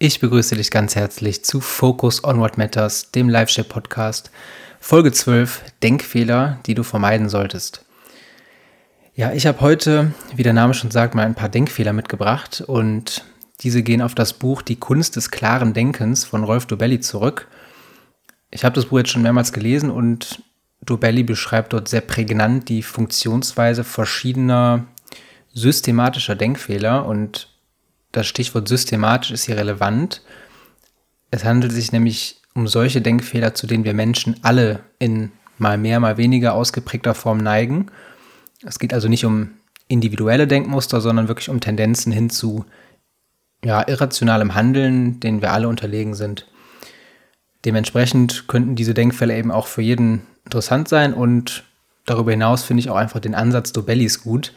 Ich begrüße dich ganz herzlich zu Focus on What Matters, dem Live-Share-Podcast, Folge 12, Denkfehler, die du vermeiden solltest. Ja, ich habe heute, wie der Name schon sagt, mal ein paar Denkfehler mitgebracht und diese gehen auf das Buch Die Kunst des klaren Denkens von Rolf Dobelli zurück. Ich habe das Buch jetzt schon mehrmals gelesen und Dobelli beschreibt dort sehr prägnant die Funktionsweise verschiedener systematischer Denkfehler und das Stichwort systematisch ist hier relevant. Es handelt sich nämlich um solche Denkfehler, zu denen wir Menschen alle in mal mehr, mal weniger ausgeprägter Form neigen. Es geht also nicht um individuelle Denkmuster, sondern wirklich um Tendenzen hin zu ja, irrationalem Handeln, denen wir alle unterlegen sind. Dementsprechend könnten diese Denkfälle eben auch für jeden interessant sein und darüber hinaus finde ich auch einfach den Ansatz Dobellis gut,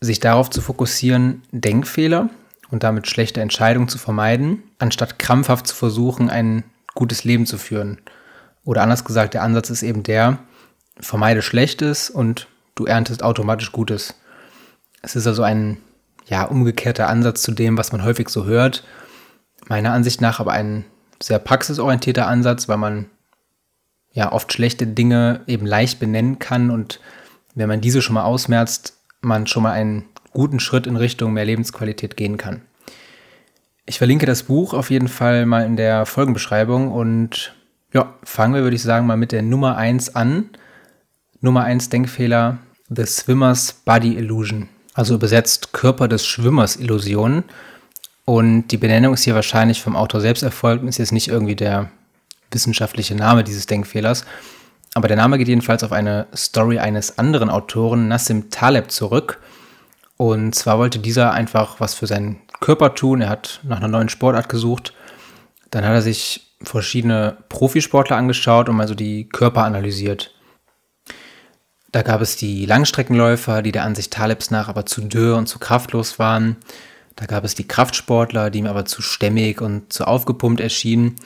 sich darauf zu fokussieren, Denkfehler und damit schlechte Entscheidungen zu vermeiden, anstatt krampfhaft zu versuchen, ein gutes Leben zu führen. Oder anders gesagt, der Ansatz ist eben der, vermeide Schlechtes und du erntest automatisch Gutes. Es ist also ein ja, umgekehrter Ansatz zu dem, was man häufig so hört. Meiner Ansicht nach aber ein sehr praxisorientierter Ansatz, weil man ja oft schlechte Dinge eben leicht benennen kann und wenn man diese schon mal ausmerzt, man schon mal einen guten Schritt in Richtung mehr Lebensqualität gehen kann. Ich verlinke das Buch auf jeden Fall mal in der Folgenbeschreibung und ja, fangen wir, würde ich sagen, mal mit der Nummer 1 an. Nummer 1 Denkfehler, The Swimmer's Body Illusion. Also übersetzt Körper des Schwimmers Illusion. Und die Benennung ist hier wahrscheinlich vom Autor selbst erfolgt und ist jetzt nicht irgendwie der wissenschaftliche Name dieses Denkfehlers. Aber der Name geht jedenfalls auf eine Story eines anderen Autoren, Nassim Taleb, zurück. Und zwar wollte dieser einfach was für seinen Körper tun. Er hat nach einer neuen Sportart gesucht. Dann hat er sich verschiedene Profisportler angeschaut und mal so die Körper analysiert. Da gab es die Langstreckenläufer, die der Ansicht Talebs nach aber zu dürr und zu kraftlos waren. Da gab es die Kraftsportler, die ihm aber zu stämmig und zu aufgepumpt erschienen.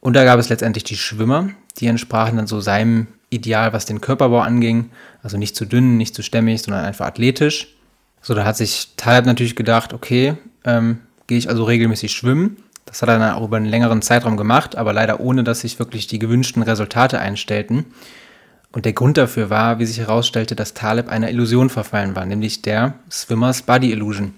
Und da gab es letztendlich die Schwimmer, die entsprachen dann so seinem Ideal, was den Körperbau anging. Also nicht zu dünn, nicht zu stämmig, sondern einfach athletisch. So, da hat sich Taleb natürlich gedacht, okay, ähm, gehe ich also regelmäßig schwimmen. Das hat er dann auch über einen längeren Zeitraum gemacht, aber leider ohne, dass sich wirklich die gewünschten Resultate einstellten. Und der Grund dafür war, wie sich herausstellte, dass Taleb einer Illusion verfallen war, nämlich der Swimmers Body Illusion.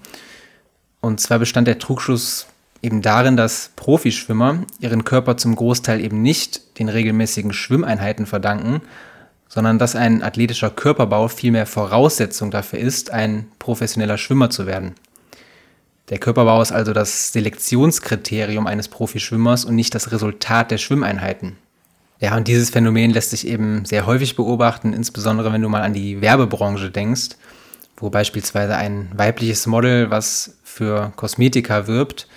Und zwar bestand der Trugschluss eben darin, dass Profischwimmer ihren Körper zum Großteil eben nicht den regelmäßigen Schwimmeinheiten verdanken, sondern dass ein athletischer Körperbau vielmehr Voraussetzung dafür ist, ein professioneller Schwimmer zu werden. Der Körperbau ist also das Selektionskriterium eines Profischwimmers und nicht das Resultat der Schwimmeinheiten. Ja, und dieses Phänomen lässt sich eben sehr häufig beobachten, insbesondere wenn du mal an die Werbebranche denkst, wo beispielsweise ein weibliches Model, was für Kosmetika wirbt,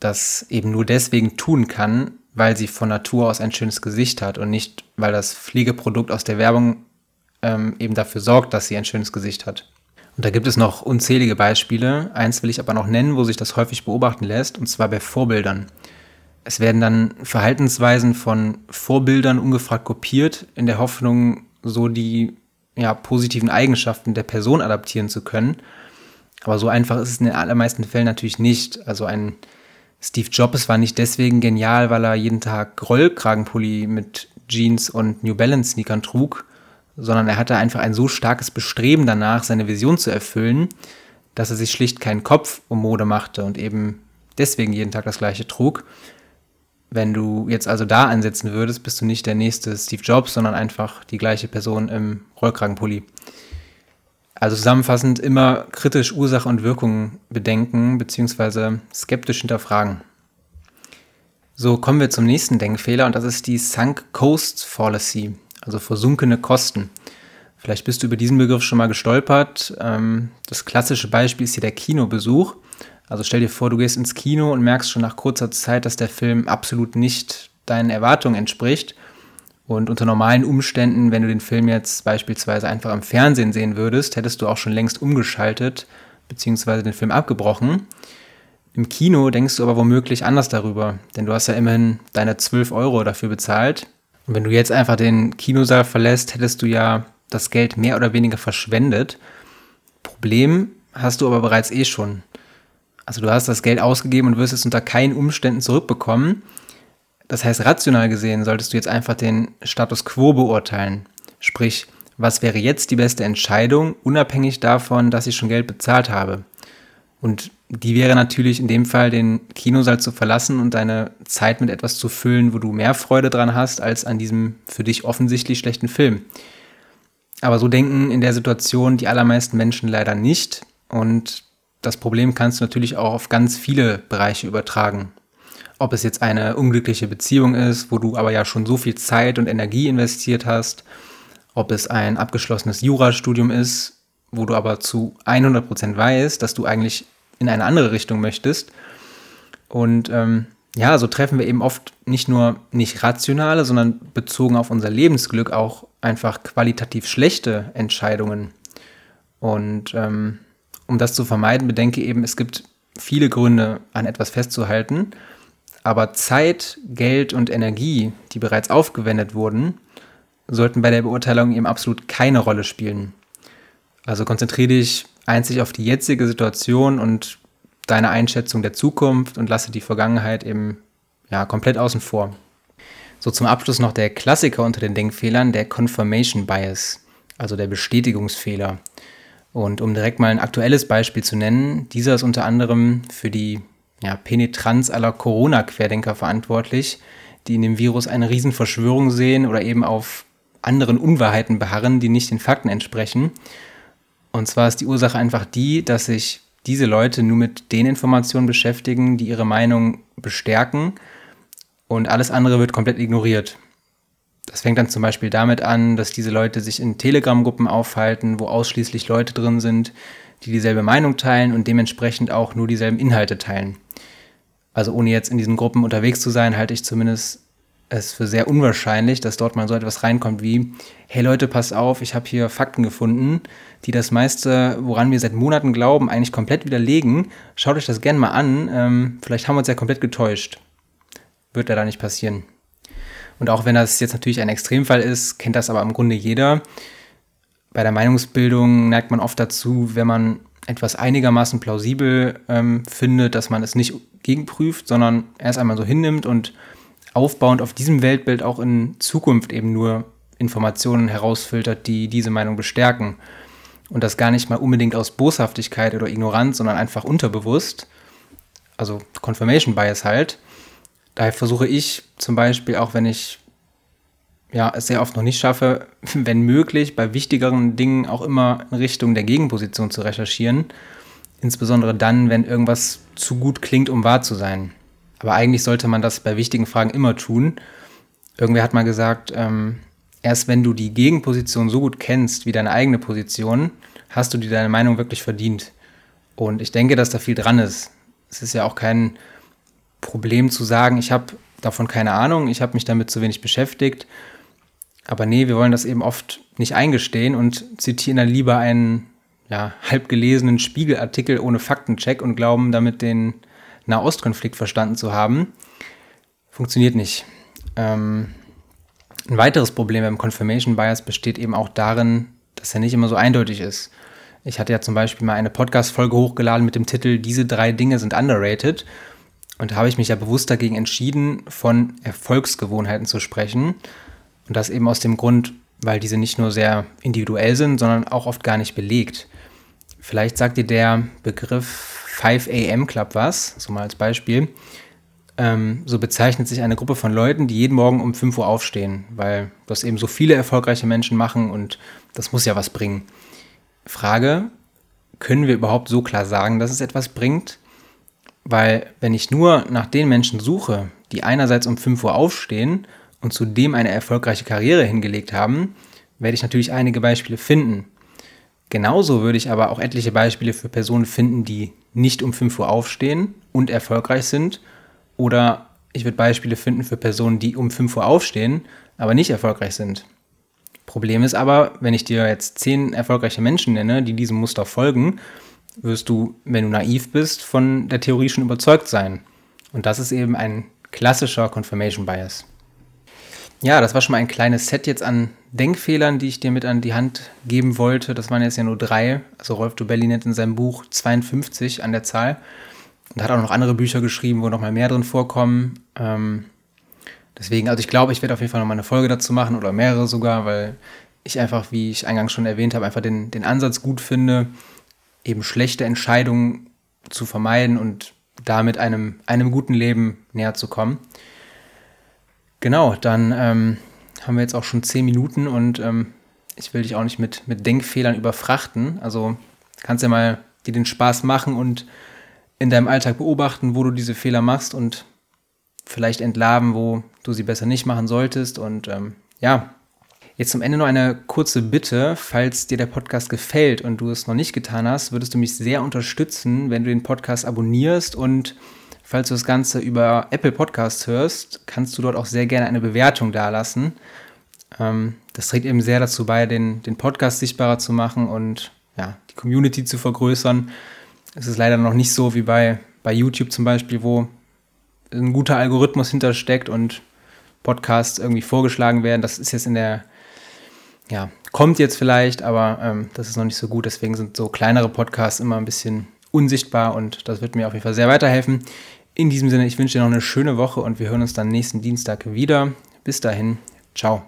das eben nur deswegen tun kann, weil sie von Natur aus ein schönes Gesicht hat und nicht, weil das Pflegeprodukt aus der Werbung ähm, eben dafür sorgt, dass sie ein schönes Gesicht hat. Und da gibt es noch unzählige Beispiele. Eins will ich aber noch nennen, wo sich das häufig beobachten lässt, und zwar bei Vorbildern. Es werden dann Verhaltensweisen von Vorbildern ungefragt kopiert, in der Hoffnung, so die ja, positiven Eigenschaften der Person adaptieren zu können. Aber so einfach ist es in den allermeisten Fällen natürlich nicht. Also ein Steve Jobs war nicht deswegen genial, weil er jeden Tag Rollkragenpulli mit Jeans und New Balance Sneakern trug, sondern er hatte einfach ein so starkes Bestreben danach, seine Vision zu erfüllen, dass er sich schlicht keinen Kopf um Mode machte und eben deswegen jeden Tag das gleiche trug. Wenn du jetzt also da ansetzen würdest, bist du nicht der nächste Steve Jobs, sondern einfach die gleiche Person im Rollkragenpulli. Also zusammenfassend immer kritisch Ursache und Wirkung bedenken bzw. skeptisch hinterfragen. So kommen wir zum nächsten Denkfehler und das ist die Sunk Costs Fallacy, also versunkene Kosten. Vielleicht bist du über diesen Begriff schon mal gestolpert. Ähm, das klassische Beispiel ist hier der Kinobesuch. Also stell dir vor, du gehst ins Kino und merkst schon nach kurzer Zeit, dass der Film absolut nicht deinen Erwartungen entspricht und unter normalen Umständen, wenn du den Film jetzt beispielsweise einfach am Fernsehen sehen würdest, hättest du auch schon längst umgeschaltet bzw. den Film abgebrochen. Im Kino denkst du aber womöglich anders darüber, denn du hast ja immerhin deine 12 Euro dafür bezahlt. Und wenn du jetzt einfach den Kinosaal verlässt, hättest du ja das Geld mehr oder weniger verschwendet. Problem hast du aber bereits eh schon. Also du hast das Geld ausgegeben und wirst es unter keinen Umständen zurückbekommen. Das heißt, rational gesehen solltest du jetzt einfach den Status quo beurteilen. Sprich, was wäre jetzt die beste Entscheidung, unabhängig davon, dass ich schon Geld bezahlt habe? Und die wäre natürlich in dem Fall, den Kinosaal zu verlassen und deine Zeit mit etwas zu füllen, wo du mehr Freude dran hast, als an diesem für dich offensichtlich schlechten Film. Aber so denken in der Situation die allermeisten Menschen leider nicht. Und das Problem kannst du natürlich auch auf ganz viele Bereiche übertragen. Ob es jetzt eine unglückliche Beziehung ist, wo du aber ja schon so viel Zeit und Energie investiert hast, ob es ein abgeschlossenes Jurastudium ist, wo du aber zu 100% weißt, dass du eigentlich in eine andere Richtung möchtest. Und ähm, ja, so treffen wir eben oft nicht nur nicht rationale, sondern bezogen auf unser Lebensglück auch einfach qualitativ schlechte Entscheidungen. Und ähm, um das zu vermeiden, bedenke eben, es gibt viele Gründe, an etwas festzuhalten. Aber Zeit, Geld und Energie, die bereits aufgewendet wurden, sollten bei der Beurteilung eben absolut keine Rolle spielen. Also konzentriere dich einzig auf die jetzige Situation und deine Einschätzung der Zukunft und lasse die Vergangenheit eben ja, komplett außen vor. So zum Abschluss noch der Klassiker unter den Denkfehlern, der Confirmation Bias, also der Bestätigungsfehler. Und um direkt mal ein aktuelles Beispiel zu nennen, dieser ist unter anderem für die ja, Penetranz aller Corona-Querdenker verantwortlich, die in dem Virus eine Riesenverschwörung sehen oder eben auf anderen Unwahrheiten beharren, die nicht den Fakten entsprechen. Und zwar ist die Ursache einfach die, dass sich diese Leute nur mit den Informationen beschäftigen, die ihre Meinung bestärken und alles andere wird komplett ignoriert. Das fängt dann zum Beispiel damit an, dass diese Leute sich in Telegram-Gruppen aufhalten, wo ausschließlich Leute drin sind, die dieselbe Meinung teilen und dementsprechend auch nur dieselben Inhalte teilen. Also ohne jetzt in diesen Gruppen unterwegs zu sein, halte ich zumindest es für sehr unwahrscheinlich, dass dort mal so etwas reinkommt wie, hey Leute, passt auf, ich habe hier Fakten gefunden, die das meiste, woran wir seit Monaten glauben, eigentlich komplett widerlegen. Schaut euch das gerne mal an, ähm, vielleicht haben wir uns ja komplett getäuscht. Wird ja da nicht passieren. Und auch wenn das jetzt natürlich ein Extremfall ist, kennt das aber im Grunde jeder. Bei der Meinungsbildung neigt man oft dazu, wenn man etwas einigermaßen plausibel ähm, findet, dass man es nicht gegenprüft, sondern erst einmal so hinnimmt und aufbauend auf diesem Weltbild auch in Zukunft eben nur Informationen herausfiltert, die diese Meinung bestärken. Und das gar nicht mal unbedingt aus Boshaftigkeit oder Ignoranz, sondern einfach unterbewusst. Also Confirmation Bias halt. Daher versuche ich zum Beispiel, auch wenn ich ja, es sehr oft noch nicht schaffe, wenn möglich, bei wichtigeren Dingen auch immer in Richtung der Gegenposition zu recherchieren. Insbesondere dann, wenn irgendwas zu gut klingt, um wahr zu sein. Aber eigentlich sollte man das bei wichtigen Fragen immer tun. Irgendwer hat mal gesagt, ähm, erst wenn du die Gegenposition so gut kennst wie deine eigene Position, hast du dir deine Meinung wirklich verdient. Und ich denke, dass da viel dran ist. Es ist ja auch kein Problem zu sagen, ich habe davon keine Ahnung, ich habe mich damit zu wenig beschäftigt. Aber nee, wir wollen das eben oft nicht eingestehen und zitieren dann lieber einen ja, halb gelesenen Spiegelartikel ohne Faktencheck und glauben damit den Nahostkonflikt verstanden zu haben. Funktioniert nicht. Ähm, ein weiteres Problem beim Confirmation Bias besteht eben auch darin, dass er nicht immer so eindeutig ist. Ich hatte ja zum Beispiel mal eine Podcast-Folge hochgeladen mit dem Titel Diese drei Dinge sind underrated. Und da habe ich mich ja bewusst dagegen entschieden, von Erfolgsgewohnheiten zu sprechen. Und das eben aus dem Grund, weil diese nicht nur sehr individuell sind, sondern auch oft gar nicht belegt. Vielleicht sagt dir der Begriff 5 AM Club was, so mal als Beispiel. Ähm, so bezeichnet sich eine Gruppe von Leuten, die jeden Morgen um 5 Uhr aufstehen, weil das eben so viele erfolgreiche Menschen machen und das muss ja was bringen. Frage, können wir überhaupt so klar sagen, dass es etwas bringt? Weil wenn ich nur nach den Menschen suche, die einerseits um 5 Uhr aufstehen und zudem eine erfolgreiche Karriere hingelegt haben, werde ich natürlich einige Beispiele finden. Genauso würde ich aber auch etliche Beispiele für Personen finden, die nicht um 5 Uhr aufstehen und erfolgreich sind. Oder ich würde Beispiele finden für Personen, die um 5 Uhr aufstehen, aber nicht erfolgreich sind. Problem ist aber, wenn ich dir jetzt zehn erfolgreiche Menschen nenne, die diesem Muster folgen, wirst du, wenn du naiv bist, von der Theorie schon überzeugt sein. Und das ist eben ein klassischer Confirmation Bias. Ja, das war schon mal ein kleines Set jetzt an Denkfehlern, die ich dir mit an die Hand geben wollte. Das waren jetzt ja nur drei. Also Rolf Dubelli nennt in seinem Buch 52 an der Zahl. und hat auch noch andere Bücher geschrieben, wo noch mal mehr drin vorkommen. Ähm, deswegen, also ich glaube, ich werde auf jeden Fall noch mal eine Folge dazu machen oder mehrere sogar, weil ich einfach, wie ich eingangs schon erwähnt habe, einfach den, den Ansatz gut finde, eben schlechte Entscheidungen zu vermeiden und damit einem, einem guten Leben näher zu kommen. Genau, dann ähm, haben wir jetzt auch schon zehn Minuten und ähm, ich will dich auch nicht mit, mit Denkfehlern überfrachten. Also kannst ja mal dir den Spaß machen und in deinem Alltag beobachten, wo du diese Fehler machst und vielleicht entlarven, wo du sie besser nicht machen solltest. Und ähm, ja, jetzt zum Ende noch eine kurze Bitte. Falls dir der Podcast gefällt und du es noch nicht getan hast, würdest du mich sehr unterstützen, wenn du den Podcast abonnierst und falls du das Ganze über Apple Podcasts hörst, kannst du dort auch sehr gerne eine Bewertung dalassen. Ähm, das trägt eben sehr dazu bei, den, den Podcast sichtbarer zu machen und ja, die Community zu vergrößern. Es ist leider noch nicht so wie bei, bei YouTube zum Beispiel, wo ein guter Algorithmus hintersteckt und Podcasts irgendwie vorgeschlagen werden. Das ist jetzt in der, ja, kommt jetzt vielleicht, aber ähm, das ist noch nicht so gut. Deswegen sind so kleinere Podcasts immer ein bisschen unsichtbar und das wird mir auf jeden Fall sehr weiterhelfen. In diesem Sinne, ich wünsche dir noch eine schöne Woche und wir hören uns dann nächsten Dienstag wieder. Bis dahin, ciao.